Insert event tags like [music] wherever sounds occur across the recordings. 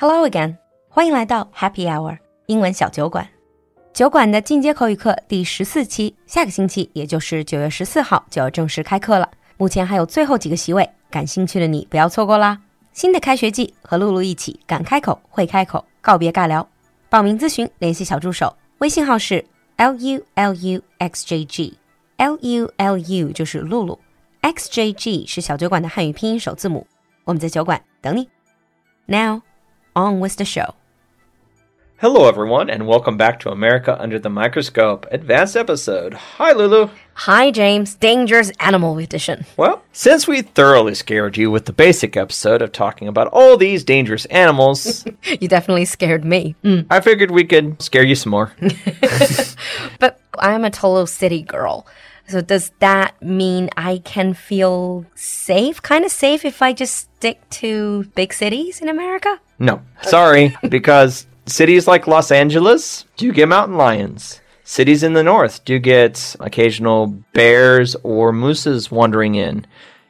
Hello again，欢迎来到 Happy Hour 英文小酒馆。酒馆的进阶口语课第十四期，下个星期也就是九月十四号就要正式开课了。目前还有最后几个席位，感兴趣的你不要错过啦！新的开学季，和露露一起敢开口会开口，告别尬聊。报名咨询联系小助手，微信号是 l u l u x j g，l u l u 就是露露，x j g 是小酒馆的汉语拼音首字母。我们在酒馆等你。Now, on with the show. Hello, everyone, and welcome back to America Under the Microscope Advanced Episode. Hi, Lulu. Hi, James. Dangerous Animal Edition. Well, since we thoroughly scared you with the basic episode of talking about all these dangerous animals, [laughs] You definitely scared me. Mm. I figured we could scare you some more. [laughs] [laughs] But I'm a Tolo city girl. So does that mean I can feel safe, kind of safe, if I just stick to big cities in America? No, sorry, because cities like Los Angeles do get mountain lions. Cities in the north do get occasional bears or mooses wandering in.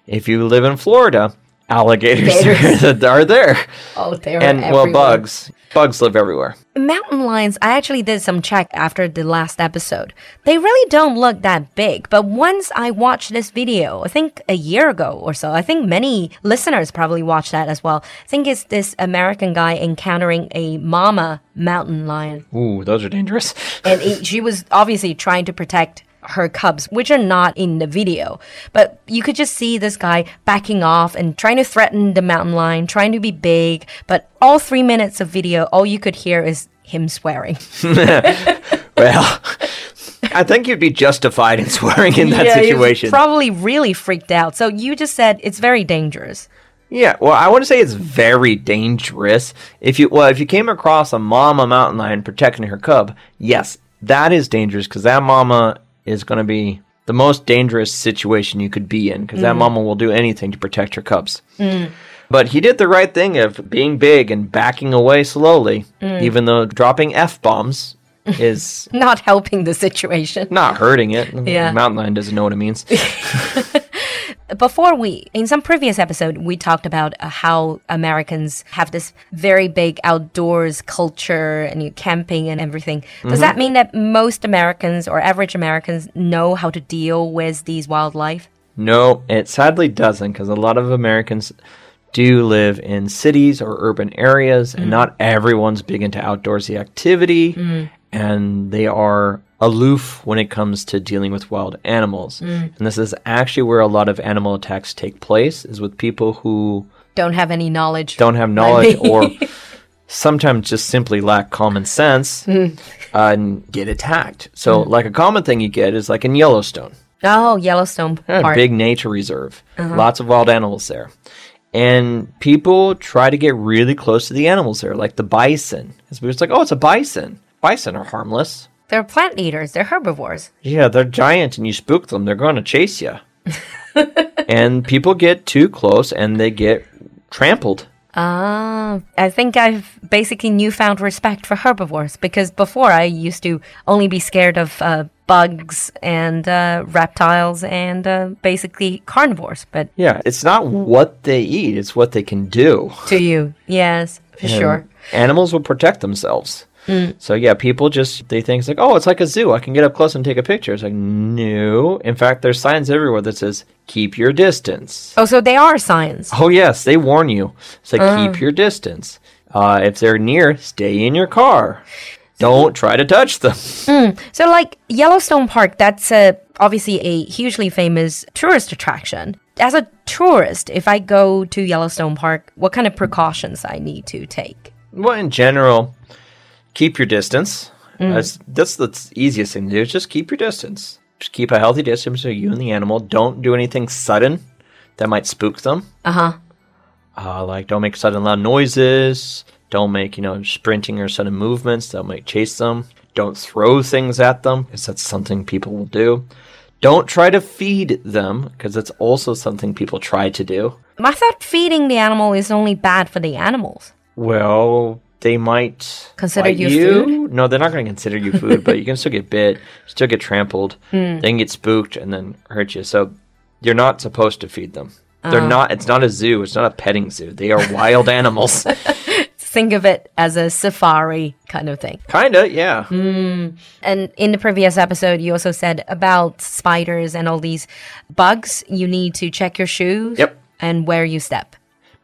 If you live in Florida, alligators [laughs] [laughs] are there. Oh, they're And, well, bugs. Bugs live everywhere. Mountain lions, I actually did some check after the last episode. They really don't look that big, but once I watched this video, I think a year ago or so, I think many listeners probably watched that as well. I think it's this American guy encountering a mama mountain lion. Ooh, those are dangerous. and it, she was obviously trying to protect her cubs, which are not in the video. But you could just see this guy backing off and trying to threaten the mountain lion, trying to be big. But all three minutes of video, all you could hear is him swearing. [laughs] [laughs] Well, I think you'd be justified in swearing in that Yeah, situation. probably really freaked out. So you just said it's very dangerous. yeah, well, I want to say it's very dangerous. If you well, if you came across a mama mountain lion protecting her cub, yes, that is dangerous because that mama is going to be the most dangerous situation you could be in because that mm. mama will do anything to protect her cubs. Mm. But he did the right thing of being big and backing away slowly, mm. even though dropping f bombs [laughs] is Not helping the situation. not hurting it. Yeah. Mountain lion doesn't know what it means. [laughs] Before we, in some previous episode, we talked about uh, how Americans have this very big outdoors culture and you camping and everything. Does mm-hmm. that mean that most Americans or average Americans know how to deal with these wildlife? No, it sadly doesn't because a lot of Americans do live in cities or urban areas, and mm. not everyone's big into outdoorsy activity, mm. And they are aloof when it comes to dealing with wild animals. Mm. And this is actually where a lot of animal attacks take place, is with people who Don't have any knowledge. don't have knowledge or [laughs] sometimes just simply lack common sense uh, and get attacked. So, mm. like a common thing you get is like in Yellowstone. Oh, Yellowstone Yeah, big nature reserve. Uh-huh. Lots of wild animals there. And people try to get really close to the animals there, like the bison. It's like, oh, it's a bison. Bison are harmless. They're plant eaters. They're herbivores. Yeah, they're giant and you spook them, they're going to chase you. [laughs] and people get too close and they get trampled. Ah, I think I've basically newfound respect for herbivores because before I used to only be scared of uh, bugs and uh, reptiles and uh, basically carnivores. But Yeah, it's not what they eat, it's what they can do. to you, yes, for And sure. Animals will protect themselves. So yeah, people just they think it's like, oh, it's like a zoo. I can get up close and take a picture. It's like no. In fact, there's signs everywhere that says keep your distance. Oh, so they are signs. Oh yes, they warn you. It's like keep your distance. Uh, if they're near, stay in your car. Don't try to touch them. So, like Yellowstone Park, that's uh, obviously a hugely famous tourist attraction. As a tourist, if I go to Yellowstone Park, what kind of precautions I need to take? Well, in general, keep your distance. That's that's the easiest thing to do. Is just keep your distance. Just keep a healthy distance so you and the animal. Don't do anything sudden that might spook them. Uh-huh. Uh, like don't make sudden loud noises. Don't make you know sprinting or sudden movements that might chase them. Don't throw things at them because that's something people will do. Don't try to feed them because that's also something people try to do. I thought feeding the animal is only bad for the animals. Well, they might Consider you you. No, they're not going to consider you food, but you can still get bit, still get trampled, [laughs] Hmm. then get spooked, and then hurt you. So you're not supposed to feed them. Oh. They're not. It's not a zoo. It's not a petting zoo. They are wild animals. [laughs] think of it as a safari kind of thing. Kinda, yeah. And in the previous episode, you also said about spiders and all these bugs, you need to check your shoes Yep. and where you step.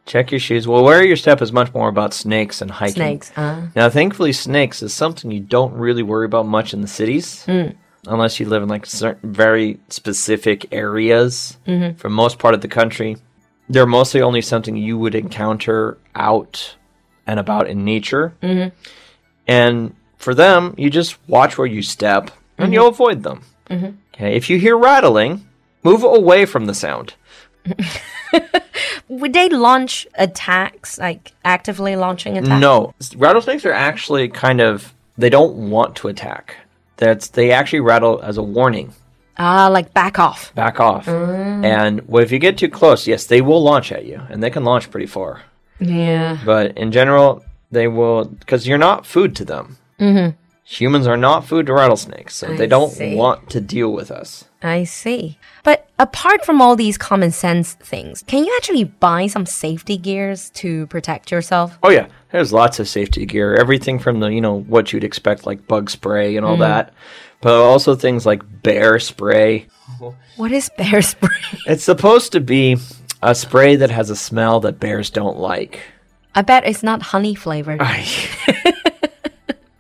Check your shoes. Well, where your step is much more about snakes and hiking. Snakes. Uh, Now, thankfully, snakes is something you don't really worry about much in the cities, hmm. unless you live in like certain very specific areas. Mm-hmm. For most part of the country, they're mostly only something you would encounter out and about in nature. Mm-hmm. And for them, you just watch where you step and mm-hmm. you'll avoid them. Okay, if you hear rattling, move away from the sound. [laughs] would they launch attacks, like actively launching attacks? No, rattlesnakes are actually kind of they don't want to attack. That's they actually rattle as a warning. Ah, like back off. Back off. And well, if you get too close, yes, they will launch at you, and they can launch pretty far. Yeah. But in general, they will because you're not food to them. Mm-hmm. Humans are not food to rattlesnakes, so I they don't see. want to deal with us. I see. But apart from all these common sense things, can you actually buy some safety gears to protect yourself? Oh yeah, there's lots of safety gear. Everything from the you know what you'd expect like bug spray and all mm. that, but also things like bear spray. What is bear spray? [laughs] It's supposed to be a spray that has a smell that bears don't like. I bet it's not honey flavored. [laughs]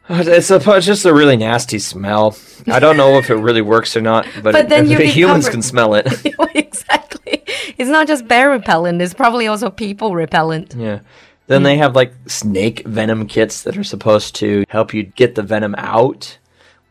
It's, a, it's just a really nasty smell. I don't know if it really works or not, but, But then [laughs] you'd be humans covered- can smell it. [laughs] exactly. It's not just bear repellent, it's probably also people repellent. yeah. Then they have like snake venom kits that are supposed to help you get the venom out,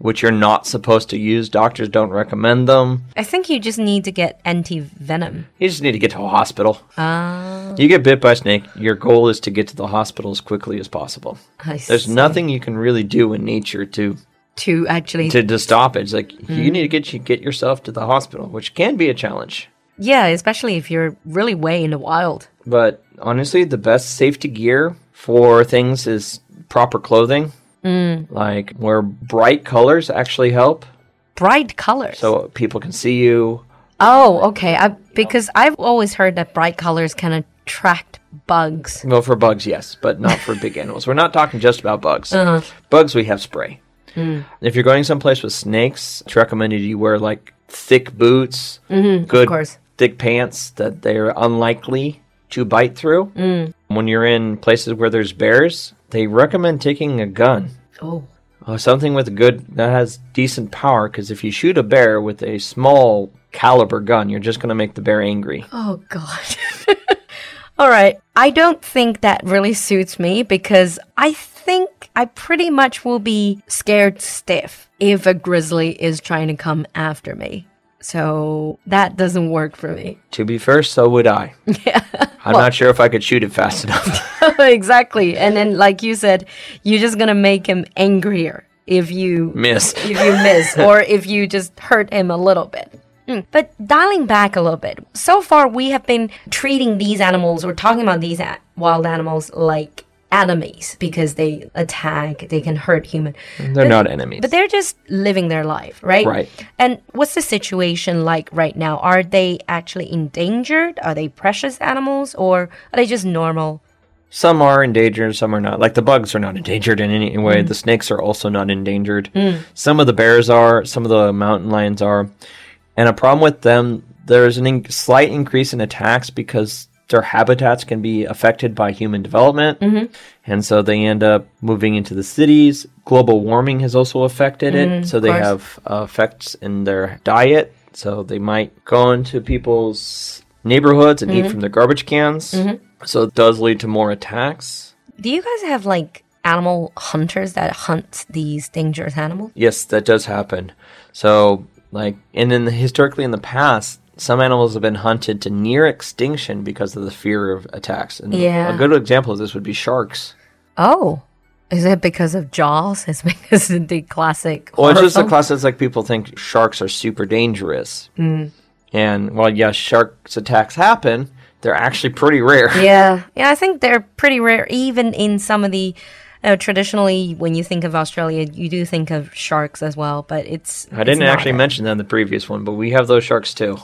which you're not supposed to use. Doctors don't recommend them. I think you just need to get anti venom. You just need to get to a hospital. Ah, You get bit by a snake, your goal is to get to the hospital as quickly as possible. I There's see. nothing you can really do in nature to to actually. to, to stop it. It's like you need to get you get yourself to the hospital, which can be a challenge. yeah, especially if you're really way in the wild. But honestly, the best safety gear for things is proper clothing. Mm. Like where bright colors actually help, Bright colors. so people can see you. oh, okay. I, because I've always heard that bright colors can attract bugs. Well, for bugs, yes, but not for big [laughs] animals. We're not talking just about bugs. Uh-huh. Bugs, we have spray. Mm. If you're going someplace with snakes, it's recommended you wear like thick boots, mm-hmm, good course. thick pants that they're unlikely to bite through. When you're in places where there's bears, they recommend taking a gun. Oh. Uh, something with a good that has decent power because if you shoot a bear with a small caliber gun, you're just going to make the bear angry. Oh, God. [laughs] All right. I don't think that really suits me because I think I pretty much will be scared stiff if a grizzly is trying to come after me. So that doesn't work for me. To be fair, so would I. [laughs] Yeah. I'm not sure if I could shoot it fast enough. [laughs] exactly. And then, like you said, you're just going to make him angrier if you Miss. [laughs] if you miss or if you just hurt him a little bit. Mm. But dialing back a little bit, so far we have been treating these animals or talking about these wild animals like enemies because they attack, they can hurt human. They're not enemies. But they're just living their life, right? Right. And what's the situation like right now? Are they actually endangered? Are they precious animals or are they just normal? Some are endangered, some are not. Like the bugs are not endangered in any way. Mm. The snakes are also not endangered. Mm. Some of the bears are, some of the mountain lions are. And a problem with them, there's a in- slight increase in attacks because their habitats can be affected by human development. Mm-hmm. And so they end up moving into the cities. Global warming has also affected it. Mm-hmm, so they course. have uh, effects in their diet. So they might go into people's neighborhoods and eat mm-hmm. from their garbage cans. So it does lead to more attacks. Do you guys have like animal hunters that hunt these dangerous animals? Yes, that does happen. So, like, and in historically in the past, some animals have been hunted to near extinction because of the fear of attacks. And Yeah. a good example of this would be sharks. Oh, is it because of Jaws? [laughs] Is because of the classic? Well, it's just a film? class that's like people think sharks are super dangerous. Mm. And while yes, sharks attacks happen, they're actually pretty rare. Yeah, yeah, I think they're pretty rare, even in some of the. Uh, traditionally, when you think of Australia, you do think of sharks as well, but it's. I didn't actually mention that in the previous one, but we have those sharks too.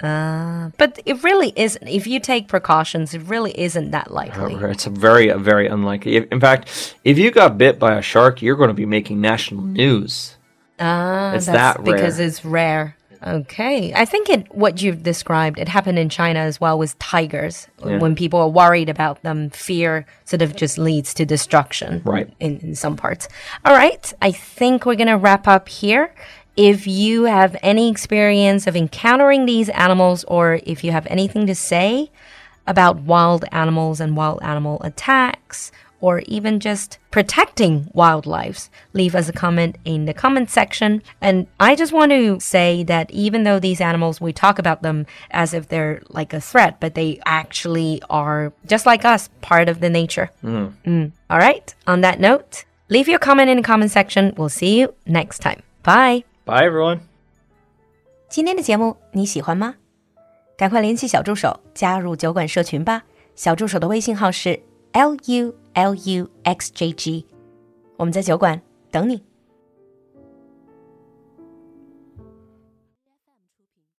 Uh, but it really isn't. If you take precautions, it really isn't that likely. It's a very, a very unlikely. In fact, if you got bit by a shark, you're going to be making national news. Ah, It's that's that because it's rare. Okay, I think it what you've described it happened in China as well with tigers. When people are worried about them, fear sort of just leads to destruction. Right. In, in some parts. All right, I think we're gonna wrap up here. If you have any experience of encountering these animals, or if you have anything to say about wild animals and wild animal attacks, or even just protecting wildlife, leave us a comment in the comment section. And I just want to say that even though these animals, we talk about them as if they're like a threat, but they actually are just like us, part of the nature. Mm. All right. On that note, leave your comment in the comment section. We'll see you next time. Bye. Bye, everyone. 今天的节目你喜欢吗？赶快联系小助手加入酒馆社群吧。小助手的微信号是 l u l u x j g，我们在酒馆等你。